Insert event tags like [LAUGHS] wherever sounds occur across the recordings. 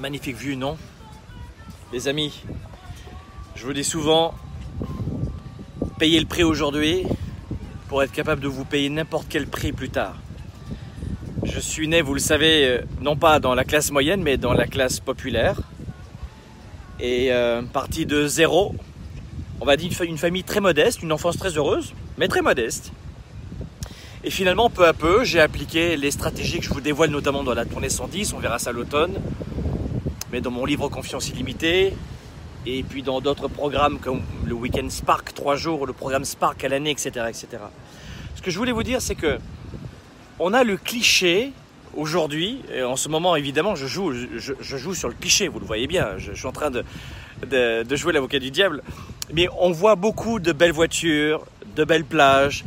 Magnifique vue, non? Les amis, je vous dis souvent, payez le prix aujourd'hui pour être capable de vous payer n'importe quel prix plus tard. Je suis né, vous le savez, euh, non pas dans la classe moyenne, mais dans la classe populaire. Et euh, parti de zéro, on va dire une famille très modeste, une enfance très heureuse, mais très modeste. Et finalement, peu à peu, j'ai appliqué les stratégies que je vous dévoile notamment dans la tournée 110, on verra ça l'automne, mais dans mon livre Confiance illimitée, et puis dans d'autres programmes comme le Weekend Spark 3 jours, le programme Spark à l'année, etc., etc. Ce que je voulais vous dire, c'est que on a le cliché aujourd'hui, et en ce moment évidemment je joue, je, joue sur le cliché, vous le voyez bien, je, suis en train de, de, jouer l'avocat du diable, mais on voit beaucoup de belles voitures, de belles plages,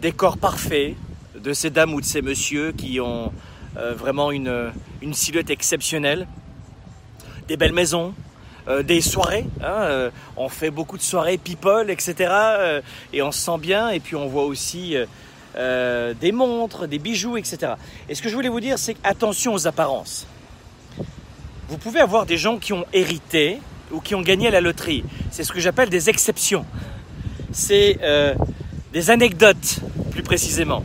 des corps parfaits de ces dames ou de ces messieurs qui ont euh, vraiment une, une silhouette exceptionnelle des belles maisons, euh, des soirées. Hein, euh, on fait beaucoup de soirées people, etc. Euh, et on se sent bien. Et puis on voit aussi des montres, des bijoux, etc. Et ce que je voulais vous dire, c'est attention aux apparences. Vous pouvez avoir des gens qui ont hérité ou qui ont gagné la loterie. C'est ce que j'appelle des exceptions. C'est des anecdotes, plus précisément.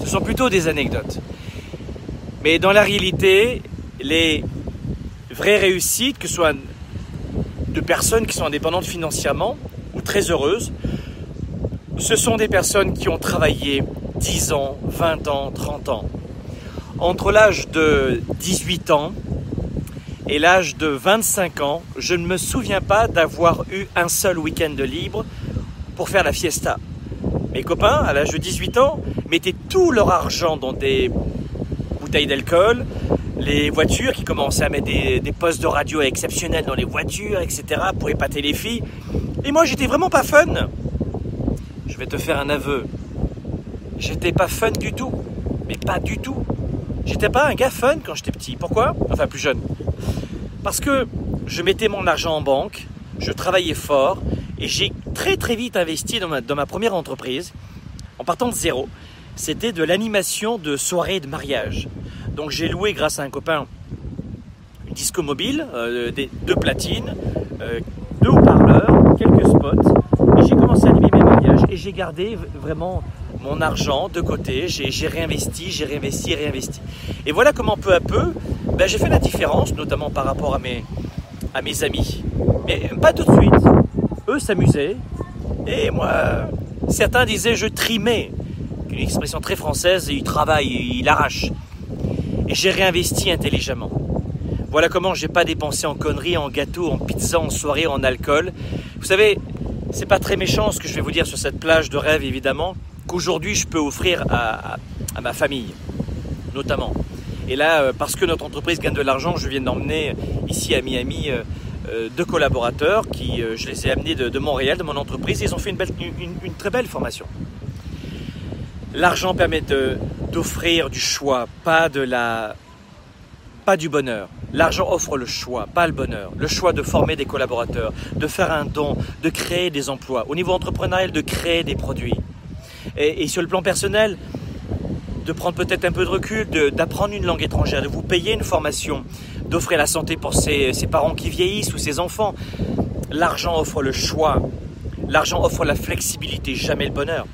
Ce sont plutôt des anecdotes. Mais dans la réalité, les vraies réussites, que ce soit de personnes qui sont indépendantes financièrement ou très heureuses, ce sont des personnes qui ont travaillé 10 ans, 20 ans, 30 ans. Entre l'âge de 18 ans et l'âge de 25 ans, je ne me souviens pas d'avoir eu un seul week-end de libre pour faire la fiesta. Mes copains, à l'âge de 18 ans, mettaient tout leur argent dans des bouteilles d'alcool, les voitures qui commençaient à mettre des, postes de radio exceptionnels dans les voitures, etc., pour épater les filles. Et moi, j'étais vraiment pas fun. Je vais te faire un aveu. J'étais pas fun du tout. Mais pas du tout. J'étais pas un gars fun quand j'étais petit. Pourquoi? Enfin, plus jeune. Parce que je mettais mon argent en banque, je travaillais fort, et j'ai très très vite investi dans ma, première entreprise, en partant de zéro. C'était de l'animation de soirées de mariage. Donc j'ai loué grâce à un copain une disco mobile, euh, des, deux platines, euh, deux haut-parleurs, quelques spots. Et j'ai commencé à animer mes mariages et j'ai gardé vraiment mon argent de côté. J'ai réinvesti, j'ai réinvesti, réinvesti. Et voilà comment peu à peu, ben, j'ai fait la différence, notamment par rapport à mes, à mes amis. Mais pas tout de suite. Eux s'amusaient. Et moi, certains disaient je trimais. Une expression très française, il travaille, il arrache j'ai réinvesti intelligemment. Voilà comment j'ai pas dépensé en conneries, en gâteaux, en pizza, en soirée, en alcool. Vous savez, c'est pas très méchant ce que je vais vous dire sur cette plage de rêve évidemment, qu'aujourd'hui je peux offrir à, ma famille, notamment. Et là, euh, parce que notre entreprise gagne de l'argent, je viens d'emmener ici à Miami euh, euh, deux collaborateurs qui, je les ai amenés de, Montréal, de mon entreprise, et ils ont fait une, très belle formation. L'argent permet d'offrir du choix, pas de la, pas du bonheur. L'argent offre le choix, pas le bonheur. Le choix de former des collaborateurs, de faire un don, de créer des emplois. Au niveau entrepreneurial, de créer des produits. Et, sur le plan personnel, de prendre peut-être un peu de recul, d'apprendre une langue étrangère, de vous payer une formation, d'offrir la santé pour ses, ses parents qui vieillissent ou ses enfants. L'argent offre le choix. L'argent offre la flexibilité, jamais le bonheur.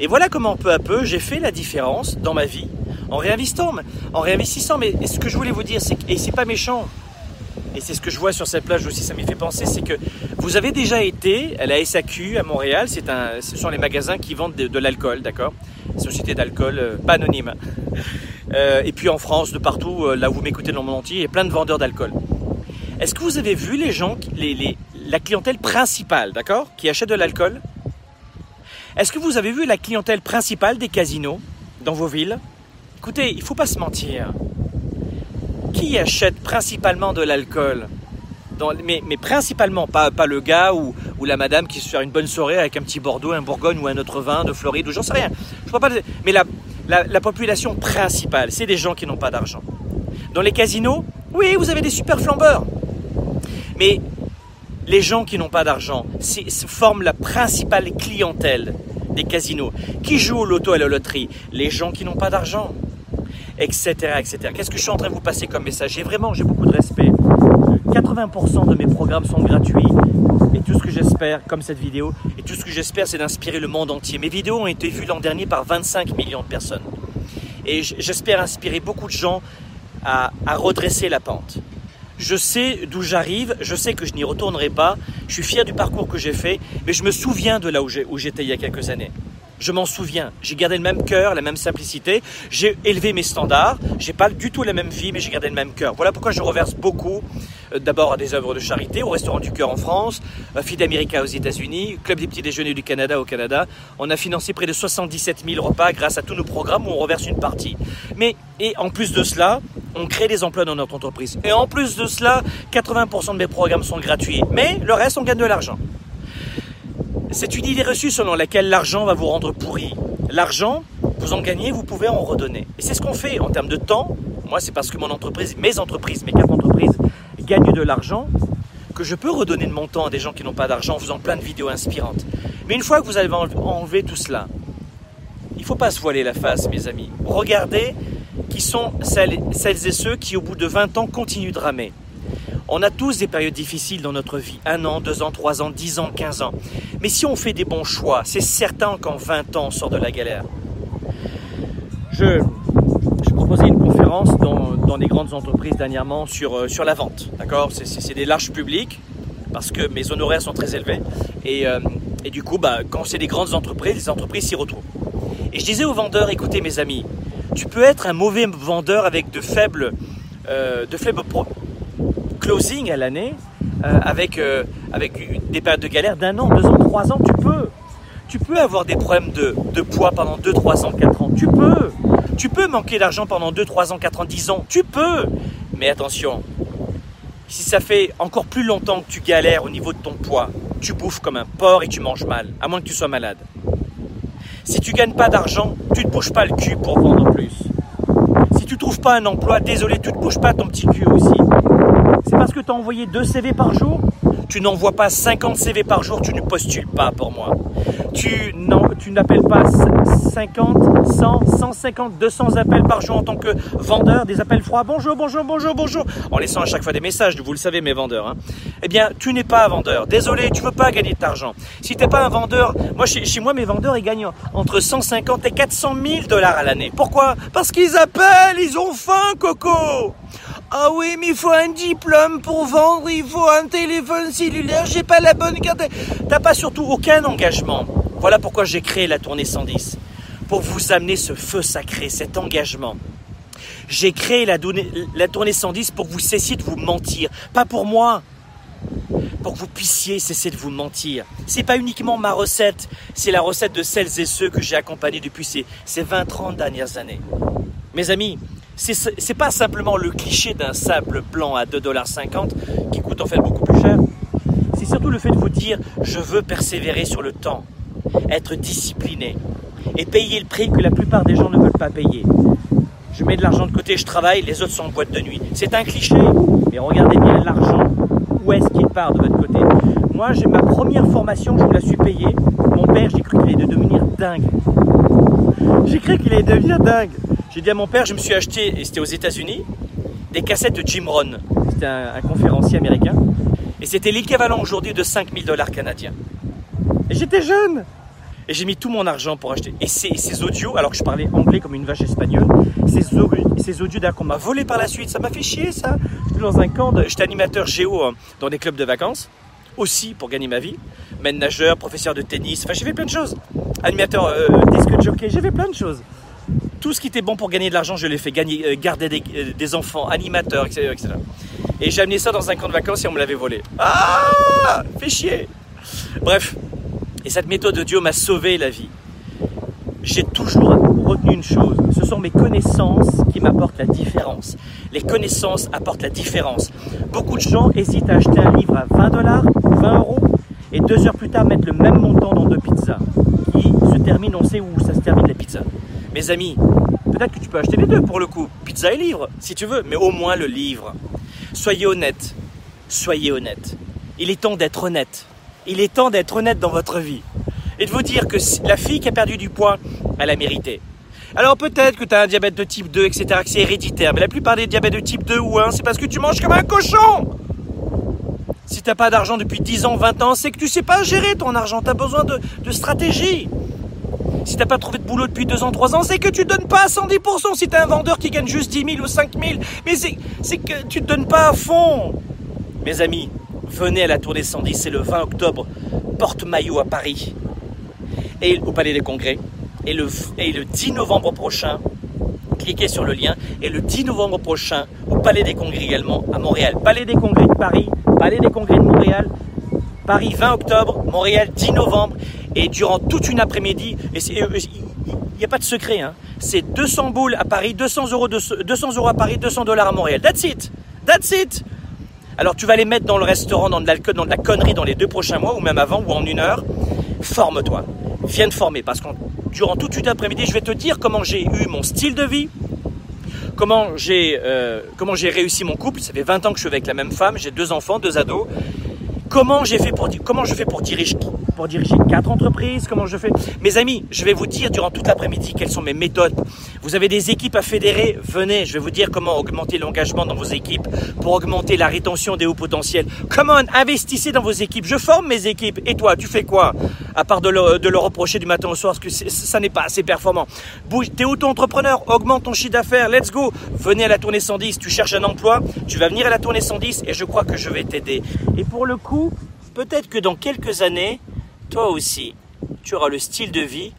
Et voilà comment peu à peu j'ai fait la différence dans ma vie en réinvestissant. En réinvestissant. Mais ce que je voulais vous dire, c'est et c'est pas méchant. Et c'est ce que je vois sur cette plage aussi, ça m'y fait penser, c'est que vous avez déjà été à la SAQ à Montréal, c'est un, ce sont les magasins qui vendent de, l'alcool, d'accord? Société d'alcool, euh, pas anonyme. [LAUGHS] Euh, et puis en France, de partout, euh, là où vous m'écoutez dans le monde entier, il y a plein de vendeurs d'alcool. Est-ce que vous avez vu les gens, la clientèle principale, d'accord, qui achète de l'alcool? Est-ce que vous avez vu la clientèle principale des casinos dans vos villes? Écoutez, il ne faut pas se mentir. Qui achète principalement de l'alcool? Mais, principalement, pas, le gars ou, la madame qui se fait une bonne soirée avec un petit Bordeaux, un Bourgogne ou un autre vin de Floride ou j'en sais rien. Je pas mais la, la population principale, c'est des gens qui n'ont pas d'argent. Dans les casinos, oui, vous avez des super flambeurs. Mais les gens qui n'ont pas d'argent forment la principale clientèle des casinos. Qui jouent au loto et à la loterie? Les gens qui n'ont pas d'argent. etc. etc. Qu'est-ce que je suis en train de vous passer comme message? J'ai vraiment j'ai beaucoup de respect. 80% de mes programmes sont gratuits et tout ce que j'espère, comme cette vidéo, et tout ce que j'espère c'est d'inspirer le monde entier. Mes vidéos ont été vues l'an dernier par 25 millions de personnes. Et j'espère inspirer beaucoup de gens à redresser la pente. Je sais d'où j'arrive, je sais que je n'y retournerai pas, je suis fier du parcours que j'ai fait, mais je me souviens de là où j'étais il y a quelques années. Je m'en souviens. J'ai gardé le même cœur, la même simplicité. J'ai élevé mes standards. J'ai pas du tout la même vie, mais j'ai gardé le même cœur. Voilà pourquoi je reverse beaucoup, euh, d'abord à des œuvres de charité, au Restaurant du Cœur en France, à Feed America aux États-Unis, Club des petits déjeuners du Canada au Canada. On a financé près de 77 000 repas grâce à tous nos programmes où on reverse une partie. Mais, et en plus de cela, on crée des emplois dans notre entreprise. Et en plus de cela, 80% de mes programmes sont gratuits. Mais le reste, on gagne de l'argent. C'est une idée reçue selon laquelle l'argent va vous rendre pourri. L'argent, vous en gagnez, vous pouvez en redonner. Et c'est ce qu'on fait en termes de temps. Moi, c'est parce que mon entreprise, mes entreprises, mes quatre entreprises gagnent de l'argent que je peux redonner de mon temps à des gens qui n'ont pas d'argent en faisant plein de vidéos inspirantes. Mais une fois que vous avez enlevé tout cela, il ne faut pas se voiler la face, mes amis. Regardez qui sont celles, et ceux qui, au bout de 20 ans, continuent de ramer. On a tous des périodes difficiles dans notre vie, un an, deux ans, trois ans, dix ans, quinze ans. Mais si on fait des bons choix, c'est certain qu'en 20 ans, on sort de la galère. Je, proposais une conférence dans, dans des grandes entreprises dernièrement sur, euh, la vente. D'accord? C'est, des larges publics parce que mes honoraires sont très élevés. Et, euh, du coup, bah, quand c'est des grandes entreprises, les entreprises s'y retrouvent. Et je disais aux vendeurs, écoutez mes amis, tu peux être un mauvais vendeur avec de faibles, euh, de faibles closing à l'année, euh, avec, euh, avec des périodes de galère d'un an, deux ans, trois ans, tu peux. Tu peux avoir des problèmes de, de poids pendant deux, trois ans, quatre ans. Tu peux. Tu peux manquer d'argent pendant deux, trois ans, quatre ans, dix ans. Tu peux. Mais attention, si ça fait encore plus longtemps que tu galères au niveau de ton poids, tu bouffes comme un porc et tu manges mal, à moins que tu sois malade. Si tu gagnes pas d'argent, tu te bouges pas le cul pour vendre plus. Si tu trouves pas un emploi, désolé, tu te bouges pas ton petit cul aussi. C'est parce que tu as envoyé deux CV par jour Tu n'envoies pas 50 CV par jour, tu ne postules pas pour moi. Tu, n'appelles pas 50, 100, 150, 200 appels par jour en tant que vendeur, des appels froids. Bonjour, bonjour, bonjour, bonjour. En laissant à chaque fois des messages, vous le savez, mes vendeurs. Hein. Eh bien, tu n'es pas un vendeur. Désolé, tu veux pas gagner de l'argent. Si tu n'es pas un vendeur, moi, chez, chez, moi, mes vendeurs, ils gagnent entre 150 et 400 000 dollars à l'année. Pourquoi? Parce qu'ils appellent, ils ont faim, Coco. Ah oui, mais il faut un diplôme pour vendre, il faut un téléphone cellulaire, j'ai pas la bonne carte. T'as pas surtout aucun engagement. Voilà pourquoi j'ai créé la tournée 110. Pour vous amener ce feu sacré, cet engagement. J'ai créé la, la tournée 110 pour que vous cessiez de vous mentir. Pas pour moi. Pour que vous puissiez cesser de vous mentir. C'est pas uniquement ma recette, c'est la recette de celles et ceux que j'ai accompagnés depuis ces, ces 20-30 dernières années. Mes amis, c'est pas simplement le cliché d'un sable blanc à 2,50$ qui coûte en fait beaucoup plus cher. C'est surtout le fait de vous dire je veux persévérer sur le temps, être discipliné et payer le prix que la plupart des gens ne veulent pas payer. Je mets de l'argent de côté, je travaille, les autres sont en boîte de nuit. C'est un cliché, mais regardez bien l'argent. Où est-ce qu'il part de votre côté? Moi, j'ai ma première formation, je vous la suis payée. Mon père, j'ai cru qu'il allait devenir dingue. J'ai cru qu'il allait devenir dingue. J'ai dit à mon père, je me suis acheté, et c'était aux États-Unis, des cassettes de Jim Rohn. C'était un, conférencier américain. Et c'était l'équivalent aujourd'hui de 5000 dollars canadiens. Et j'étais jeune Et j'ai mis tout mon argent pour acheter. Et ces, ces, audios, alors que je parlais anglais comme une vache espagnole, ces, ces audios d'ailleurs qu'on m'a volé par la suite, ça m'a fait chier ça. J'étais dans un camp, j'étais animateur géo hein, dans des clubs de vacances, aussi pour gagner ma vie. Maître nageur, professeur de tennis, enfin j'ai fait plein de choses. Animateur euh, disque jockey, j'ai fait plein de choses tout ce qui était bon pour gagner de l'argent, je l'ai fait. Gagner, euh, garder euh, des, enfants, animateurs, etc. Et j'ai amené ça dans un camp de vacances et on me l'avait volé. Ah Fait chier Bref, et cette méthode de Dieu m'a sauvé la vie. J'ai toujours retenu une chose, ce sont mes connaissances qui m'apportent la différence. Les connaissances apportent la différence. Beaucoup de gens hésitent à acheter un livre à 20 dollars, 20 euros, et deux heures plus tard mettre le même montant dans deux pizzas, qui se terminent, on sait où ça se termine les pizzas. Mes amis, peut-être que tu peux acheter les deux pour le coup, pizza et livre, si tu veux, mais au moins le livre. Soyez honnête, soyez honnête. Il est temps d'être honnête. Il est temps d'être honnête dans votre vie. Et de vous dire que la fille qui a perdu du poids, elle a mérité. Alors peut-être que tu as un diabète de type 2, etc., que c'est héréditaire, mais la plupart des diabètes de type 2 ou 1, c'est parce que tu manges comme un cochon Si t'as pas d'argent depuis 10 ans, 20 ans, c'est que tu sais pas gérer ton argent, tu as besoin de, de stratégie. Si t'as pas trouvé de boulot depuis 2 ans, 3 ans, c'est que tu donnes pas à 110%. Si t'es un vendeur qui gagne juste 10 000 ou 5 000, mais c'est que tu te donnes pas à fond. Mes amis, venez à la Tour des 110, c'est le 20 octobre, porte-maillot à Paris, et au Palais des Congrès. Et le, et le 10 novembre prochain, cliquez sur le lien, et le 10 novembre prochain, au Palais des Congrès également, à Montréal. Palais des Congrès de Paris, Palais des Congrès de Montréal, Paris 20 octobre, Montréal 10 novembre, et durant toute une après-midi, et il n'y a pas de secret, hein, c'est 200 boules à Paris, 200 euros, 200 euros à Paris, 200 dollars à Montréal. That's it! That's it! Alors tu vas les mettre dans le restaurant, dans de l'alcool, dans de la connerie dans les deux prochains mois, ou même avant, ou en une heure. Forme-toi. Viens te former, parce que durant toute une après-midi, je vais te dire comment j'ai eu mon style de vie, comment j'ai euh, comment j'ai réussi mon couple. Ça fait 20 ans que je suis avec la même femme, j'ai deux enfants, deux ados. Comment j'ai fait pour comment je fais pour diriger pour diriger quatre entreprises, comment je fais? Mes amis, je vais vous dire durant toute l'après-midi quelles sont mes méthodes. Vous avez des équipes à fédérer, venez, je vais vous dire comment augmenter l'engagement dans vos équipes pour augmenter la rétention des hauts potentiels. Comment investissez dans vos équipes. Je forme mes équipes. Et toi, tu fais quoi? À part de de reprocher du matin au soir parce que ça n'est pas assez performant. Bouge, t'es auto-entrepreneur, augmente ton chiffre d'affaires, let's go. Venez à la tournée 110, tu cherches un emploi, tu vas venir à la tournée 110 et je crois que je vais t'aider. Et pour le coup, peut-être que dans quelques années, toi aussi, tu auras le style de vie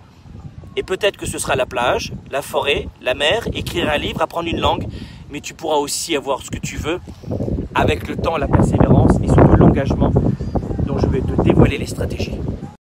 et peut-être que ce sera la plage, la forêt, la mer, écrire un livre, apprendre une langue, mais tu pourras aussi avoir ce que tu veux avec le temps, la persévérance et surtout l'engagement dont je vais te dévoiler les stratégies.